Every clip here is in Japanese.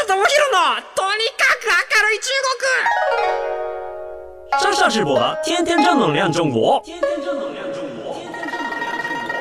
下智博のとにかく明るい中国上上直播的天天正能量中国天天正能量中国天天正能量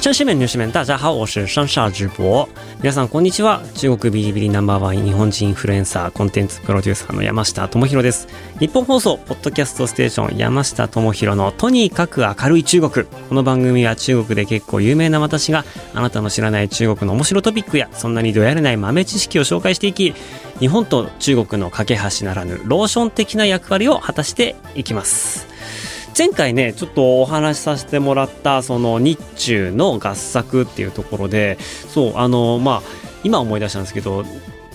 中国面女士们，大家好，我是上下直播。 皆さんこんにちは。中国ビリビリナンバーワン日本人インフルエンサーコンテンツプロデューサーの山下智博です。日本放送ポッドキャストステーション山下智博のとにかく明るい中国。この番組は中国で結構有名な私があなたの知らない中国の面白トピックやそんなにどやれない豆知識を紹介していき、日本と中国の架け橋ならぬローション的な役割を果たしていきます。前回ねちょっとお話しさせてもらったその日中の合作っていうところでそうあのまあ今思い出したんですけど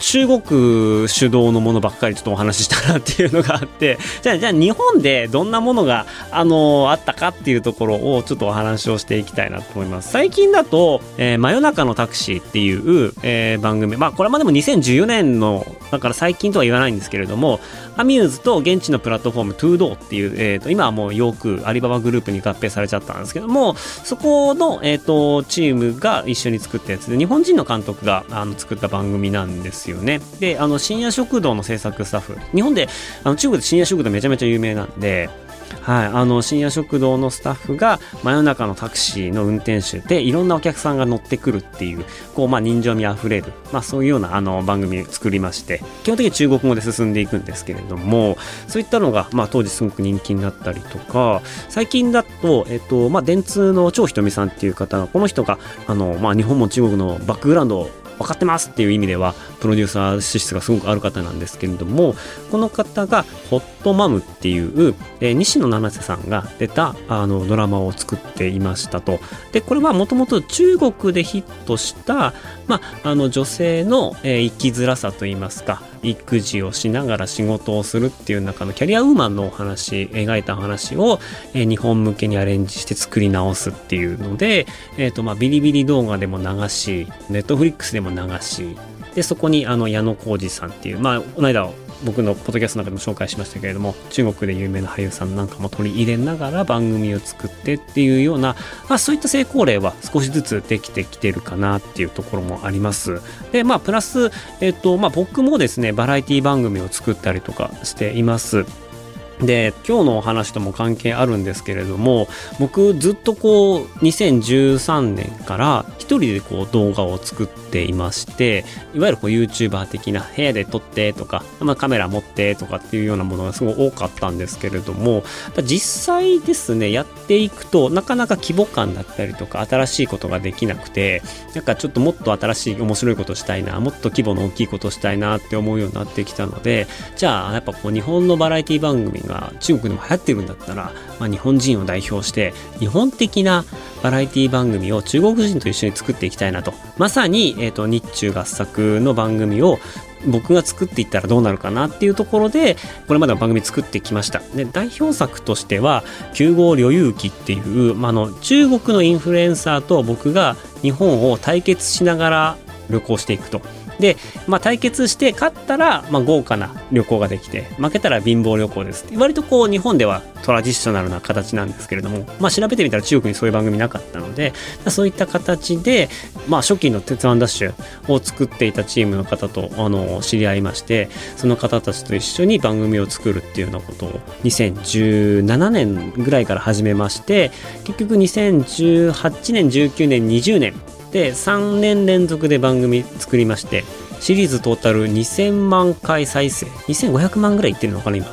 中国主導のものばっかりちょっとお話ししたなっていうのがあって じゃあじゃあ日本でどんなものがあのあったかっていうところをちょっとお話をしていきたいなと思います。最近だと、えー、真夜中のタクシーっていう、えー、番組。まあこれまでも2014年のだから最近とは言わないんですけれどもアミューズと現地のプラットフォームトゥードっていう、えーと、今はもうよくアリババグループに合併されちゃったんですけどもそこの、えーと、チームが一緒に作ったやつで日本人の監督があの作った番組なんですよ。よね。であの深夜食堂の制作スタッフ。日本であの中国で深夜食堂めちゃめちゃ有名なんではい、あの深夜食堂のスタッフが真夜中のタクシーの運転手でいろんなお客さんが乗ってくるっていうこう、まあ、人情味あふれる、まあ、そういうようなあの番組を作りまして基本的に中国語で進んでいくんですけれどもそういったのが、まあ、当時すごく人気になったりとか最近だと、えっとまあ、電通の張ひとみさんっていう方がこの人があの、まあ、日本も中国のバックグラウンドを分かってますっていう意味ではプロデューサー資質がすごくある方なんですけれどもこの方がホットマムっていう、えー、西野七瀬さんが出たあのドラマを作っていましたと。でこれはもともと中国でヒットした、まあ、あの女性の、えー、生きづらさといいますか育児をしながら仕事をするっていう中のキャリアウーマンのお話描いた話を、えー、日本向けにアレンジして作り直すっていうので、えーとまあ、ビリビリ動画でも流しネットフリックスでも流しでそこにあの矢野浩二さんっていうまあこの間僕のポッドキャストの中でも紹介しましたけれども中国で有名な俳優さんなんかも取り入れながら番組を作ってっていうような、まあ、そういった成功例は少しずつできてきてるかなっていうところもあります。でまあプラス、えっとまあ、僕もですねバラエティ番組を作ったりとかしています。で今日のお話とも関係あるんですけれども僕ずっとこう2013年から一人でこう動画を作ってていましていわゆるこう YouTuber 的な部屋で撮ってとか、まあ、カメラ持ってとかっていうようなものがすごい多かったんですけれども実際ですねやっていくとなかなか規模感だったりとか新しいことができなくてなんかちょっともっと新しい面白いことしたいなもっと規模の大きいことしたいなって思うようになってきたのでじゃあやっぱこう日本のバラエティ番組が中国でも流行ってるんだったら、まあ、日本人を代表して日本的なバラエティ番組を中国人と一緒に作っていきたいなと。まさに、えーと、日中合作の番組を僕が作っていったらどうなるかなっていうところでこれまでの番組作ってきました。で代表作としては「9号旅遊記」っていう、まあ、の中国のインフルエンサーと僕が日本を対決しながら旅行していくと。で、まあ、対決して勝ったら、まあ、豪華な旅行ができて負けたら貧乏旅行です割とこう日本ではトラディショナルな形なんですけれども、まあ、調べてみたら中国にそういう番組なかったのでそういった形で、まあ、初期の「鉄腕ダッシュ」を作っていたチームの方とあの知り合いましてその方たちと一緒に番組を作るっていうようなことを2017年ぐらいから始めまして結局2018年19年20年で3年連続で番組作りましてシリーズトータル2000万回再生。2500万ぐらいいってるのかな今。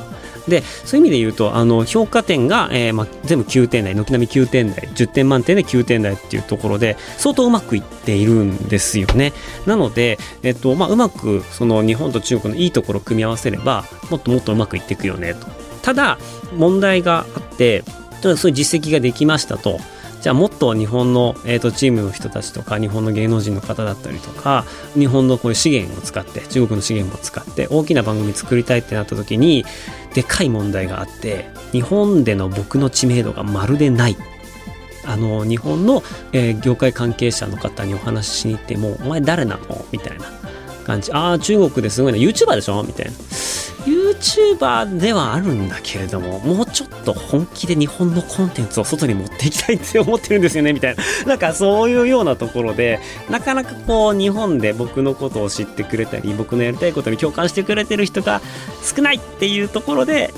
でそういう意味で言うとあの評価点が、えーま、全部9点台軒並み9点台10点満点で9点台っていうところで相当うまくいっているんですよね。なので、えっとまあ、うまくその日本と中国のいいところを組み合わせればもっともっとうまくいっていくよねと。ただ問題があってそういう実績ができましたと。じゃあもっと日本の、えーと、チームの人たちとか日本の芸能人の方だったりとか日本のこういう資源を使って中国の資源も使って大きな番組作りたいってなった時にでかい問題があって日本での僕の知名度がまるでない。あの日本の、えー、業界関係者の方にお話ししに行っても「お前誰なの?」みたいな。感じ「ああ中国ですごいな YouTuber でしょ?」みたいな YouTuber ではあるんだけれども、もうちょっと本気で日本のコンテンツを外に持っていきたいって思ってるんですよね、みたいな。なんかそういうようなところで、なかなかこう日本で僕のことを知ってくれたり、僕のやりたいことに共感してくれてる人が少ないっていうところで、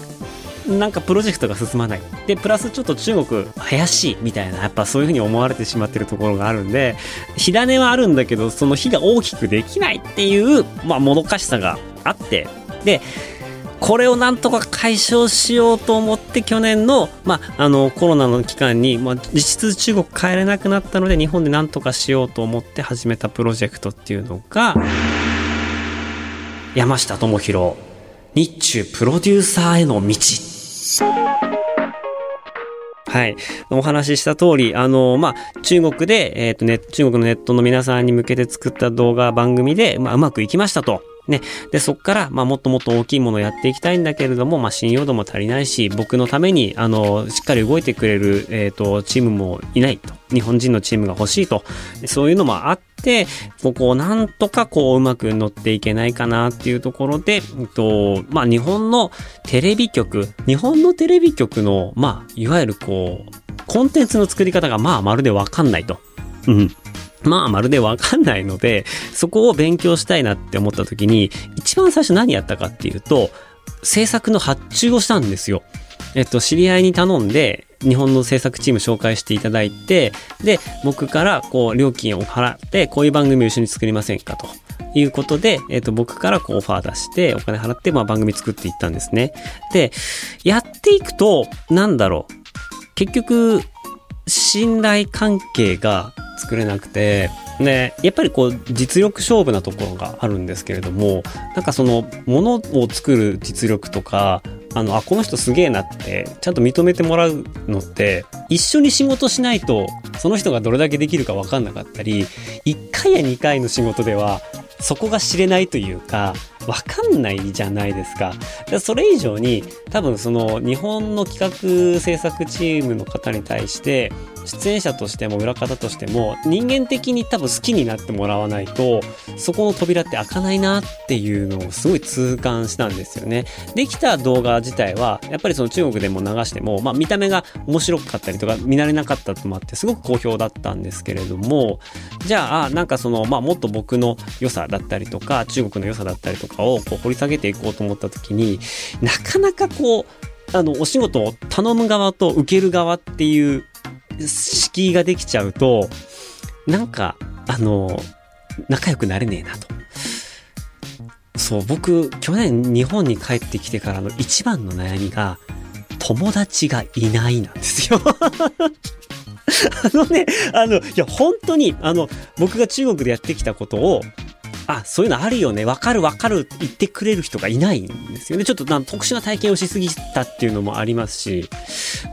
なんかプロジェクトが進まない。で、プラスちょっと中国怪しいみたいな、やっぱそういうふうに思われてしまってるところがあるんで、火種はあるんだけど、その火が大きくできないっていう、まあ、もどかしさがあって、で、これをなんとか解消しようと思って去年の,、まあ、あのコロナの期間に、まあ、実質中国帰れなくなったので日本でなんとかしようと思って始めたプロジェクトっていうのが山下智博日中プロデューサーへの道はい。お話しした通り、あの、まあ、中国で、えっ、ー、とね、中国のネットの皆さんに向けて作った動画番組で、まあ、うまくいきましたと。ね。で、そっから、まあ、もっともっと大きいものをやっていきたいんだけれども、まあ、信用度も足りないし、僕のために、あの、しっかり動いてくれる、えっ、ー、と、チームもいないと。日本人のチームが欲しいと。そういうのもあって、ここをなんとかこう、うまく乗っていけないかなっていうところで、えっと、まあ、日本のテレビ局、日本のテレビ局の、まあ、いわゆるこう、コンテンツの作り方が、まあ、まるでわかんないと。うん。まあ、まるでわかんないので、そこを勉強したいなって思った時に、一番最初何やったかっていうと、制作の発注をしたんですよ。えっと、知り合いに頼んで、日本の制作チーム紹介していただいて、で、僕からこう、料金を払って、こういう番組を一緒に作りませんかと。いうことで、えっ、と、僕からこうオファー出して、お金払って、まあ番組作っていったんですね。で、やっていくと、なんだろう。結局、信頼関係が作れなくて、ね、やっぱりこう実力勝負なところがあるんですけれどもなんかそのものを作る実力とかあのあこの人すげえなってちゃんと認めてもらうのって一緒に仕事しないとその人がどれだけできるか分かんなかったり1回や2回の仕事ではそこが知れないというかわかんないじゃないですか。それ以上に多分その日本の企画制作チームの方に対して出演者としても裏方としても人間的に多分好きになってもらわないとそこの扉って開かないなっていうのをすごい痛感したんですよね。できた動画自体はやっぱりその中国でも流しても、まあ、見た目が面白かったりとか見慣れなかったともあってすごく好評だったんですけれどもじゃあなんかその、まあ、もっと僕の良さだったりとか中国の良さだったりとかをこう掘り下げていこうと思った時になかなかこうあのお仕事を頼む側と受ける側っていう敷居ができちゃうと、なんか、あの、仲良くなれねえなと。そう、僕、去年日本に帰ってきてからの一番の悩みが、友達がいないなんですよ あのね、あの、いや、本当に、あの、僕が中国でやってきたことを、あ、そういうのあるよね、わかるわかるって言ってくれる人がいないんですよね。ちょっとな特殊な体験をしすぎたっていうのもありますし、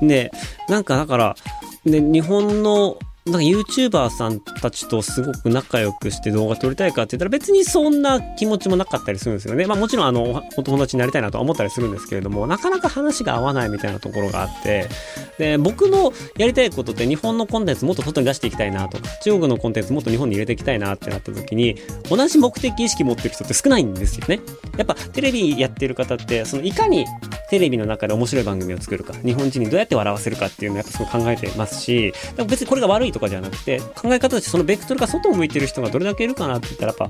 で、なんかだから、で、日本のなんか YouTuber さんたちとすごく仲良くして動画撮りたいかって言ったら別にそんな気持ちもなかったりするんですよね。まあもちろんあの、お友達になりたいなとは思ったりするんですけれども、なかなか話が合わないみたいなところがあって、で、僕のやりたいことって日本のコンテンツもっと外に出していきたいなとか、中国のコンテンツもっと日本に入れていきたいなってなった時に、同じ目的意識持ってる人って少ないんですよね。やっぱテレビやってる方って、そのいかにテレビの中で面白い番組を作るか、日本人にどうやって笑わせるかっていうのをやっぱすごい考えてますし、別にこれが悪いととかじゃなくて、考え方としてそのベクトルが外を向いてる人がどれだけいるかなって言ったらやっぱ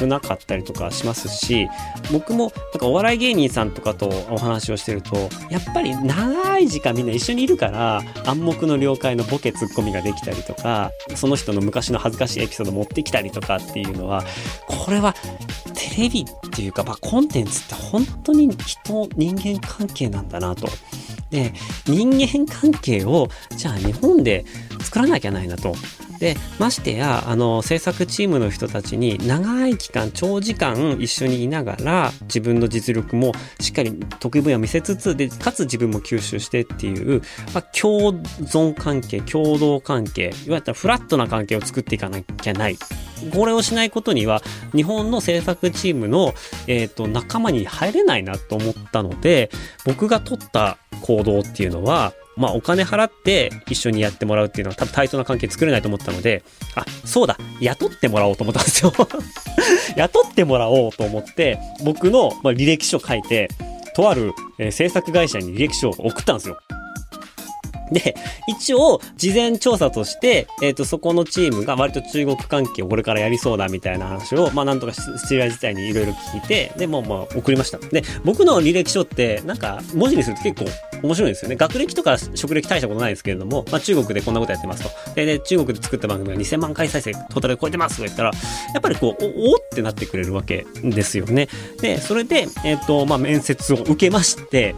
少なかったりとかしますし僕もなんかお笑い芸人さんとかとお話をしてるとやっぱり長い時間みんな一緒にいるから暗黙の了解のボケツッコミができたりとかその人の昔の恥ずかしいエピソード持ってきたりとかっていうのはこれはテレビっていうか、まあ、コンテンツって本当に人人間関係なんだなと。で人間関係をじゃあ日本で作らなきゃないなと。でましてやあの制作チームの人たちに長い期間長時間一緒にいながら自分の実力もしっかり得意分野を見せつつでかつ自分も吸収してっていう、まあ、共存関係共同関係いわゆるフラットな関係を作っていかなきゃないこれをしないことには日本の制作チームの、えーと、と仲間に入れないなと思ったので僕が取った行動っていうのはまあお金払って一緒にやってもらうっていうのは多分対等な関係作れないと思ったので、あ、そうだ、雇ってもらおうと思ったんですよ 雇ってもらおうと思って、僕の、ま、履歴書書いて、とある、え、制作会社に履歴書を送ったんですよ。で、一応、事前調査として、えっ、ー、と、そこのチームが割と中国関係をこれからやりそうだみたいな話を、まあ、なんとかシチュア自体にいろいろ聞いて、で、もう、まあ、送りました。で、僕の履歴書って、なんか、文字にすると結構面白いんですよね。学歴とか職歴大したことないですけれども、まあ、中国でこんなことやってますと。で、で中国で作った番組が2000万回再生トータルで超えてますとか言ったら、やっぱりこう、おおってなってくれるわけですよね。で、それで、えっ、ー、と、まあ、面接を受けまして、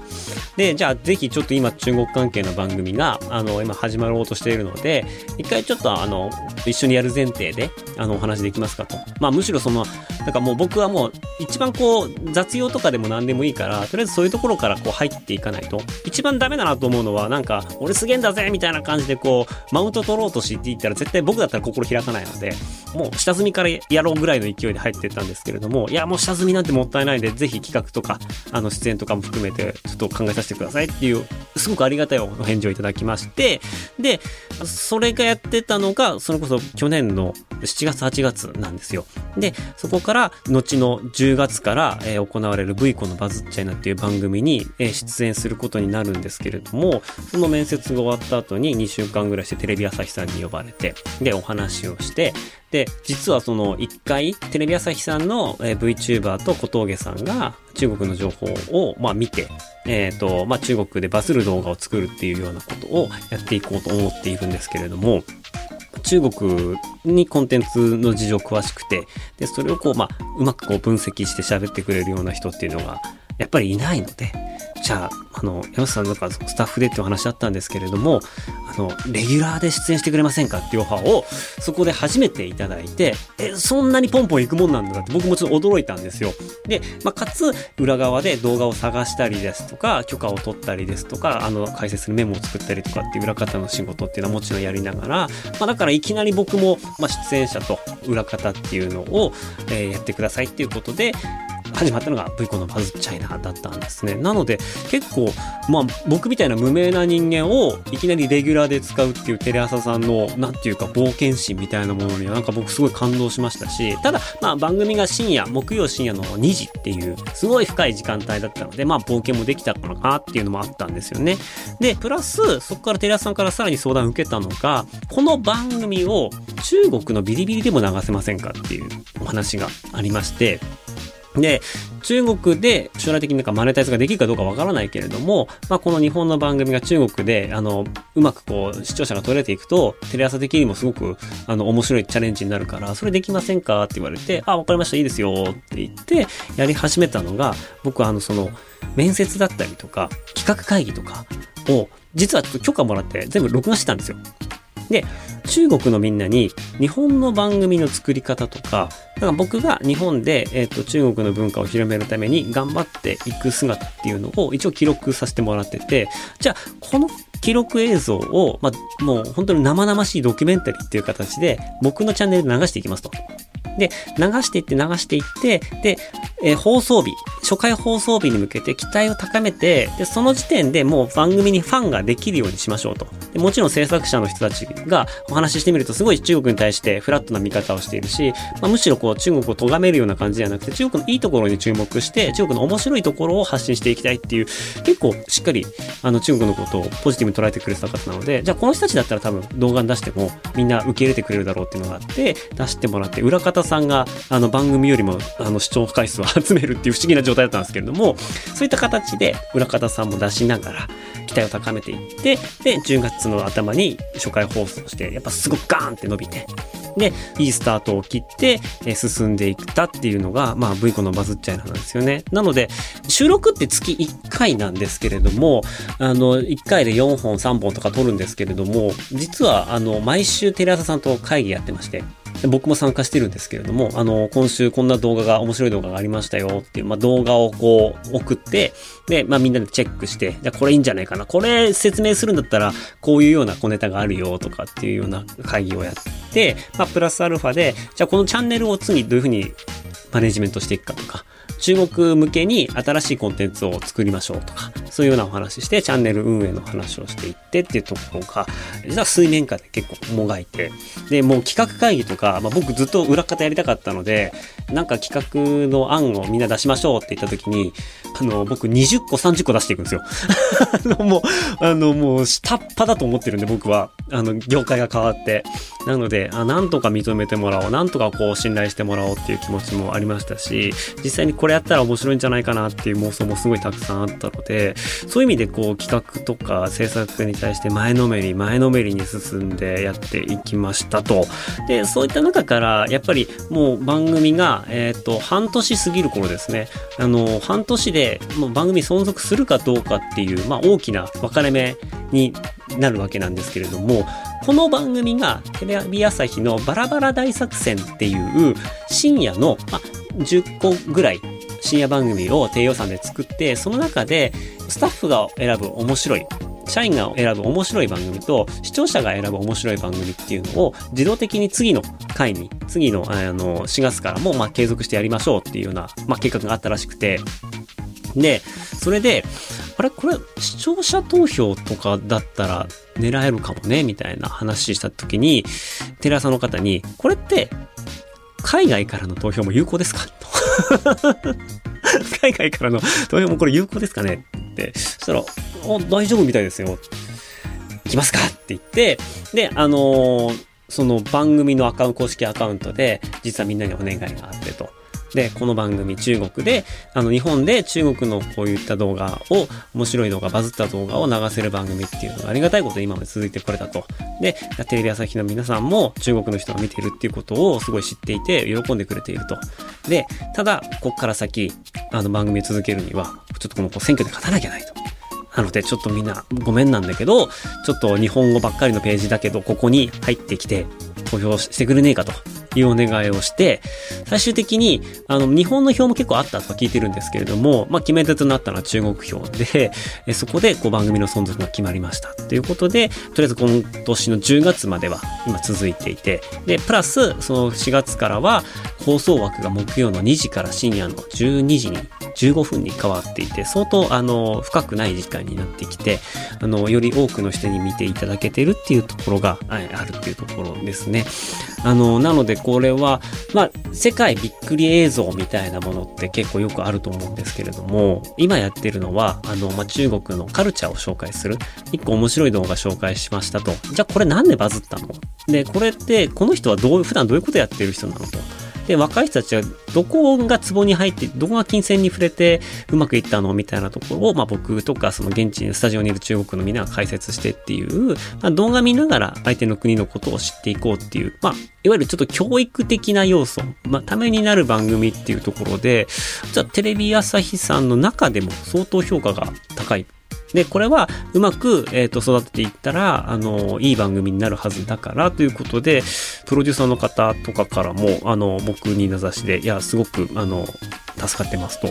で、じゃあ、ぜひちょっと今中国関係の番組が、あの、今始まろうとしているので、一回ちょっとあの、一緒にやる前提で、あの、お話できますかと。まあ、むしろその、なんかもう僕はもう、一番こう、雑用とかでも何でもいいから、とりあえずそういうところからこう入っていかないと。一番ダメだなと思うのは、なんか、俺すげえんだぜみたいな感じでこう、マウント取ろうとしていったら、絶対僕だったら心開かないので、もう下積みからやろうぐらいの勢いで入っていったんですけれども、いや、もう下積みなんてもったいないんで、ぜひ企画とか、あの、出演とかも含めて、ちょっと考えさせてくださいっていうすごくありがたいお返事をいただきまして、で、それがやってたのが、それこそ去年の7月8月なんですよ。で、そこから後の10月から、えー、行われる V コのバズっちゃいなっていう番組に、えー、出演することになるんですけれども、その面接が終わった後に2週間ぐらいしてテレビ朝日さんに呼ばれて、で、お話をして、で、実はその一回、テレビ朝日さんの、VTuber と小峠さんが中国の情報を、まあ見て、えっ、ー、と、まあ中国でバズる動画を作るっていうようなことをやっていこうと思っているんですけれども、中国にコンテンツの事情詳しくて、で、それをこう、まあ、うまくこう分析して喋ってくれるような人っていうのが、やっぱりいないので、じゃあ、あの、山下さんとかスタッフでってお話あったんですけれども、あの、レギュラーで出演してくれませんかっていうオファーを、そこで初めていただいて、え、そんなにポンポン行くもんなんだって僕もちょっと驚いたんですよ。で、まあ、かつ、裏側で動画を探したりですとか、許可を取ったりですとか、あの、解説するメモを作ったりとかっていう裏方の仕事っていうのはもちろんやりながら、まあ、だからいきなり僕も、まあ、出演者と裏方っていうのを、えー、やってくださいっていうことで、始まったのが V コンのバズチャイナだったんですね。なので結構、まあ僕みたいな無名な人間をいきなりレギュラーで使うっていうテレ朝さんの、なんていうか冒険心みたいなものにはなんか僕すごい感動しましたし、ただまあ番組が深夜、木曜深夜の2時っていうすごい深い時間帯だったので、まあ冒険もできたのかなっていうのもあったんですよね。で、プラスそこからテレ朝さんからさらに相談を受けたのが、この番組を中国のビリビリでも流せませんかっていうお話がありまして、で、中国で将来的になんかマネタイズができるかどうかわからないけれども、まあ、この日本の番組が中国で、あの、うまくこう、視聴者が取れていくと、テレ朝的にもすごく、あの、面白いチャレンジになるから、それできませんかって言われて、あ、わかりました、いいですよって言って、やり始めたのが、僕はあの、その、面接だったりとか、企画会議とかを、実はちょっと許可もらって全部録画してたんですよ。で、中国のみんなに日本の番組の作り方とか、だから僕が日本で、えっ、ー、と、中国の文化を広めるために頑張っていく姿っていうのを一応記録させてもらってて、じゃあ、この記録映像を、まあ、もう本当に生々しいドキュメンタリーっていう形で僕のチャンネルで流していきますと。で、流していって流していって、で、えー、放送日、初回放送日に向けて期待を高めて、で、その時点でもう番組にファンができるようにしましょうと。でもちろん制作者の人たちがお話ししてみるとすごい中国に対してフラットな見方をしているし、まあ、むしろこう中国を咎めるような感じじゃなくて、中国のいいところに注目して、中国の面白いところを発信していきたいっていう、結構しっかりあの中国のことをポジティブに捉えてくれてた方なので、じゃあこの人たちだったら多分動画に出してもみんな受け入れてくれるだろうっていうのがあって、出してもらって、裏方田さんがあの番組よりもあの視聴回数を集めるっていう不思議な状態だったんですけれども、そういった形で裏方さんも出しながら、期待を高めていって、で、10月の頭に初回放送して、やっぱすごくガーンって伸びて、で、いいスタートを切って、え進んでいったっていうのが、まあ、V コのバズっちゃいなんですよね。なので、収録って月1回なんですけれども、あの、1回で4本、3本とか撮るんですけれども、実は、あの、毎週テレ朝さんと会議やってまして、僕も参加してるんですけれども、あの、今週こんな動画が、面白い動画がありましたよっていう、まあ、動画をこう送って、で、まあ、みんなでチェックして、じゃこれいいんじゃないかな。これ説明するんだったら、こういうような小ネタがあるよとかっていうような会議をやって、まあ、プラスアルファで、じゃあこのチャンネルを次どういうふうにマネジメントしていくかとか、中国向けに新しいコンテンツを作りましょうとか、そういうようなお話して、チャンネル運営の話をしていってっていうところが、実は水面下で結構もがいて、で、もう企画会議とか、まあ、僕ずっと裏方やりたかったので、なんか企画の案をみんな出しましょうって言った時に、あの、僕20個30個出していくんですよ。あの、もう、あの、もう下っ端だと思ってるんで僕は、あの、業界が変わって。なので、あ、なんとか認めてもらおう、なんとかこう信頼してもらおうっていう気持ちもありましたし、実際にこれやったら面白いんじゃないかなっていう妄想もすごいたくさんあったので、そういう意味でこう企画とか制作に対して前のめり、前のめりに進んでやっていきましたと。で、そういった中から、やっぱりもう番組が、え、ー、と、半年過ぎる頃ですね、あの、半年でもう番組存続するかどうかっていう、まあ大きな分かれ目になるわけなんですけれども、この番組がテレビ朝日のバラバラ大作戦っていう深夜の、まあ、10個ぐらい深夜番組を低予算で作って、その中でスタッフが選ぶ面白い社員が選ぶ面白い番組と視聴者が選ぶ面白い番組っていうのを自動的に次の回に、次のあの4月からもまあ継続してやりましょうっていうような、まあ、計画があったらしくて、で、それで、あれこれ視聴者投票とかだったら狙えるかもねみたいな話した時に、テレ朝の方に、これって海外からの投票も有効ですか？と。海外からの投票もこれ有効ですかね？って。そしたら、大丈夫みたいですよ。行きますか？って言って、で、あのー、その番組のアカウント、公式アカウントで、実はみんなにお願いがあってと。で、この番組中国で、あの日本で中国のこういった動画を、面白い動画、バズった動画を流せる番組っていうのがありがたいことで今まで続いてこれたと。で、テレビ朝日の皆さんも中国の人が見てるっていうことをすごい知っていて、喜んでくれていると。で、ただ、こっから先、あの番組続けるには、ちょっとこの選挙で勝たなきゃないと。なので、ちょっとみんなごめんなんだけど、ちょっと日本語ばっかりのページだけど、ここに入ってきて投票してくれねえかというお願いをして、最終的に、あの、日本の票も結構あったとは聞いてるんですけれども、まあ、決め手となったのは中国票で、そこで、こう、番組の存続が決まりました。ということで、とりあえず今年の10月までは今続いていて、で、プラス、その4月からは、放送枠が木曜の2時から深夜の12時に15分に変わっていて、相当、あの、深くない時間になってきて、あの、より多くの人に見ていただけてるっていうところがあるっていうところですね。あの、なのでこれは、まあ、世界びっくり映像みたいなものって結構よくあると思うんですけれども、今やってるのは、あの、まあ、中国のカルチャーを紹介する。一個面白い動画紹介しましたと。じゃあこれなんでバズったの？で、これって、この人はどう、普段どういうことやってる人なのと？で、若い人たちはどこがツボに入って、どこが金銭に触れてうまくいったのみたいなところを、まあ僕とかその現地にスタジオにいる中国のみんなが解説してっていう、まあ、動画見ながら相手の国のことを知っていこうっていう、まあいわゆるちょっと教育的な要素、まあ、ためになる番組っていうところで、じゃあテレビ朝日さんの中でも相当評価が高い。で、これはうまく、えっ、ー、と、育てていったら、あの、いい番組になるはずだからということで、プロデューサーの方とかからも、あの、僕に名指しで、いや、すごく、あの、助かってますと。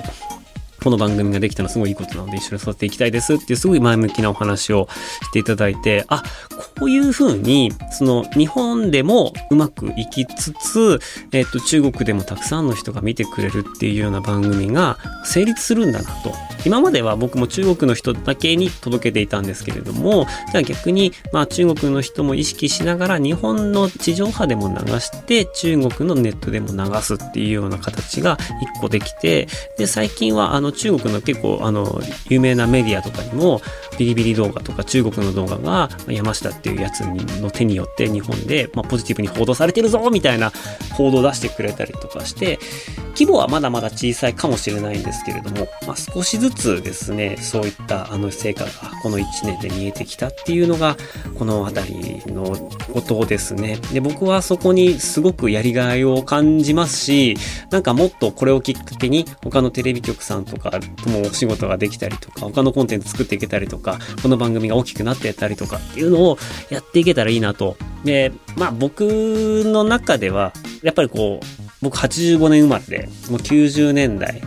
この番組ができたのすごいいいことなので一緒に育てていきたいですっていうすごい前向きなお話をしていただいて、あ、こういうふうに、その日本でもうまくいきつつ、えっ、と、中国でもたくさんの人が見てくれるっていうような番組が成立するんだなと。今までは僕も中国の人だけに届けていたんですけれども、じゃあ逆に、まあ中国の人も意識しながら日本の地上波でも流して、中国のネットでも流すっていうような形が一個できて、で、最近はあの中国の結構あの有名なメディアとかにもビリビリ動画とか中国の動画が山下っていうやつの手によって日本で、まあ、ポジティブに報道されてるぞみたいな報道を出してくれたりとかして規模はまだまだ小さいかもしれないんですけれども、まあ、少しずつですねそういったあの成果がこの1年で見えてきたっていうのがこの辺りのことですね。で僕はそこにすごくやりがいを感じますしなんかもっとこれをきっかけに他のテレビ局さんとかともお仕事ができたりとか他のコンテンツ作っていけたりとかこの番組が大きくなっていったりとかっていうのをやっていけたらいいなと。で、まあ僕の中では、やっぱりこう、僕85年生まれで、もう90年代、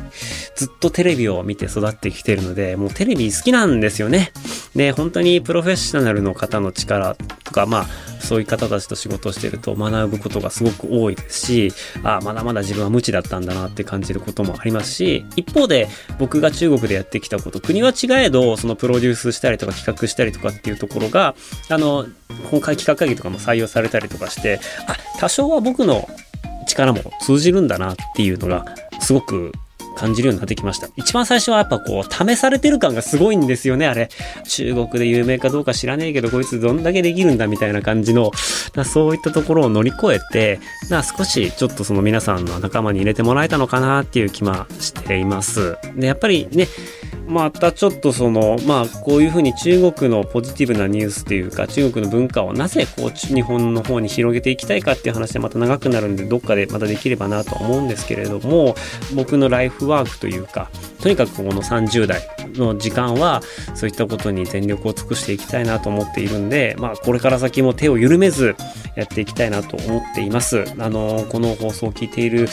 ずっとテレビを見て育ってきてるので、もうテレビ好きなんですよね。で、本当にプロフェッショナルの方の力とか、まあ、そういう方たちと仕事をしてると学ぶことがすごく多いですし、ああ、まだまだ自分は無知だったんだなって感じることもありますし、一方で僕が中国でやってきたこと、国は違えど、そのプロデュースしたりとか企画したりとかっていうところが、あの、今回企画会議とかも採用されたりとかして、あ、多少は僕の力も通じるんだなっていうのが、すごく感じるようになってきました。一番最初はやっぱこう、試されてる感がすごいんですよね、あれ。中国で有名かどうか知らねえけど、こいつどんだけできるんだみたいな感じの、そういったところを乗り越えて、少しちょっとその皆さんの仲間に入れてもらえたのかなっていう気はしています。で、やっぱりね、またちょっとその、まあ、こういうふうに中国のポジティブなニュースっていうか、中国の文化をなぜこう、日本の方に広げていきたいかっていう話でまた長くなるんで、どっかでまたできればなと思うんですけれども、僕のライフワークというか、とにかくこの30代の時間は、そういったことに全力を尽くしていきたいなと思っているんで、まあ、これから先も手を緩めずやっていきたいなと思っています。あの、この放送を聞いている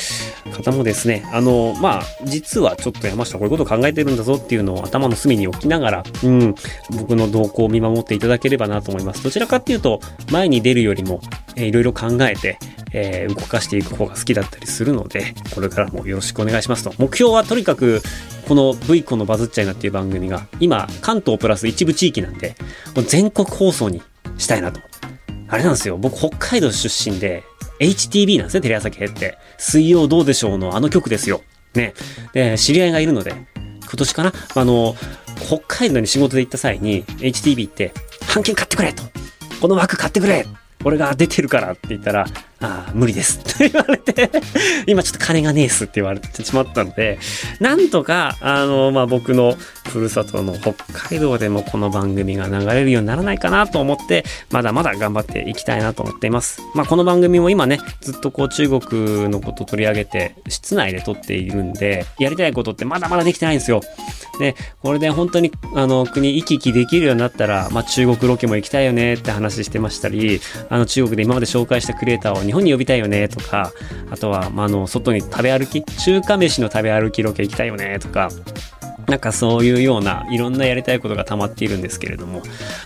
方もですね、あの、まあ、実はちょっと山下こういうこと考えてるんだぞっていうのを頭の隅に置きながら、うん、僕の動向を見守っていただければなと思います。どちらかっていうと、前に出るよりも、えー、いろいろ考えて、えー、動かしていく方が好きだったりするので、これからもよろしくお願いしますと。目標はとにかく、この V コのバズっちゃいなっていう番組が、今、関東プラス一部地域なんで、もう全国放送にしたいなと。あれなんですよ、僕北海道出身で、HTB なんですね、テレ朝系って。水曜どうでしょうのあの曲ですよ。ね。で、知り合いがいるので、今年かな？あの、北海道に仕事で行った際に、HTB って、半券買ってくれと。この枠買ってくれ俺が出てるからって言ったら、ああ、無理ですって 言われて今ちょっと金がねえっすって言われてしまったので、なんとか、あの、まあ、僕のふるさとの北海道でもこの番組が流れるようにならないかなと思って、まだまだ頑張っていきたいなと思っています。まあ、この番組も今ね、ずっとこう中国のこと取り上げて、室内で撮っているんで、やりたいことってまだまだできてないんですよ。で、これで本当に、あの、国行き来できるようになったら、まあ、中国ロケも行きたいよねって話してましたり、あの、中国で今まで紹介したクリエイターを日本に呼びたいよねとか、あとは、まあ、の、外に食べ歩き、中華飯の食べ歩きロケ行きたいよねとか、なんかそういうようないろんなやりたいことが溜まっているんですけれども、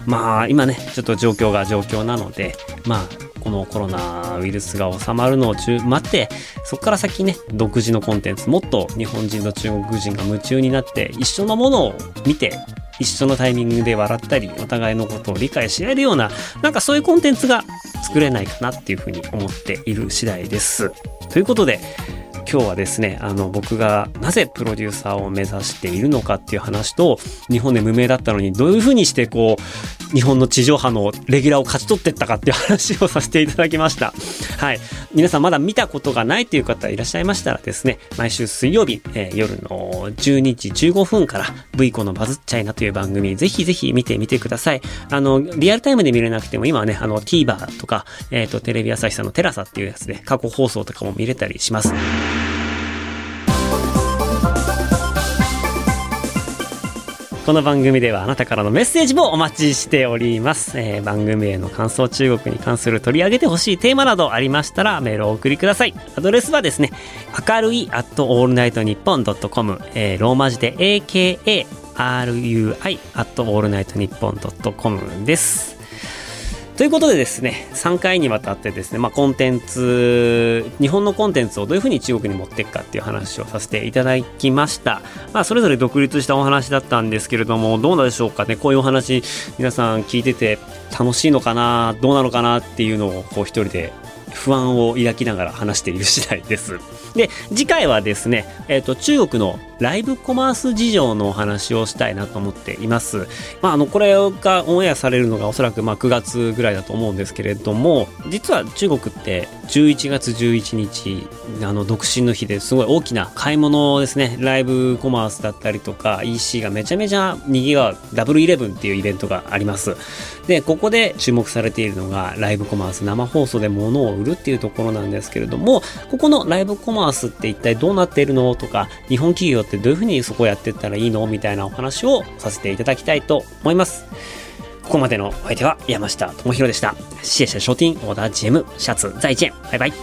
まあ今ね、ちょっと状況が状況なので、まあこのコロナウイルスが収まるのを待って、そこから先ね、独自のコンテンツ、もっと日本人と中国人が夢中になって、一緒のものを見て、一緒のタイミングで笑ったり、お互いのことを理解し合えるような、なんかそういうコンテンツが作れないかなっていうふうに思っている次第です。ということで、今日はですね、あの、僕がなぜプロデューサーを目指しているのかっていう話と、日本で無名だったのにどういうふうにしてこう、日本の地上波のレギュラーを勝ち取ってったかっていう話をさせていただきました。はい。皆さんまだ見たことがないという方いらっしゃいましたらですね、毎週水曜日、えー、夜の12時15分から V コのバズっちゃいなという番組、ぜひぜひ見てみてください。あの、リアルタイムで見れなくても今はね、あの TVer とか、えっ、ー、と、テレビ朝日さんのテラサっていうやつで過去放送とかも見れたりします。この番組ではあなたからのメッセージもお待ちしております。えー、番組への感想、中国に関する取り上げてほしいテーマなどありましたらメールをお送りください。アドレスはですね、明るい at allnightnippon.com、えー、ローマ字で AKA RUI at allnightnippon.com です。ということでですね、3回にわたってですね、まあ、コンテンツ、日本のコンテンツをどういうふうに中国に持っていくかっていう話をさせていただきました。まあ、それぞれ独立したお話だったんですけれども、どうなんでしょうかね、こういうお話、皆さん聞いてて楽しいのかな、どうなのかなっていうのを、こう一人で不安を抱きながら話している次第です。で、次回はですね、えっ、ー、と、中国のライブコマース事情のお話をしたいなと思っています。まあ、あの、これがオンエアされるのがおそらくまあ9月ぐらいだと思うんですけれども、実は中国って11月11日、あの、独身の日ですごい大きな買い物ですね、ライブコマースだったりとか EC がめちゃめちゃ賑わうダブルイレブンっていうイベントがあります。で、ここで注目されているのがライブコマース生放送で物を売るっていうところなんですけれども、ここのライブコマースって一体どうなっているの？とか、日本企業ってどういうふうにそこをやっていったらいいの？みたいなお話をさせていただきたいと思います。ここまでのお相手は山下智博でした。シエシャ商店オーダー GM シャツ在見。バイバイ。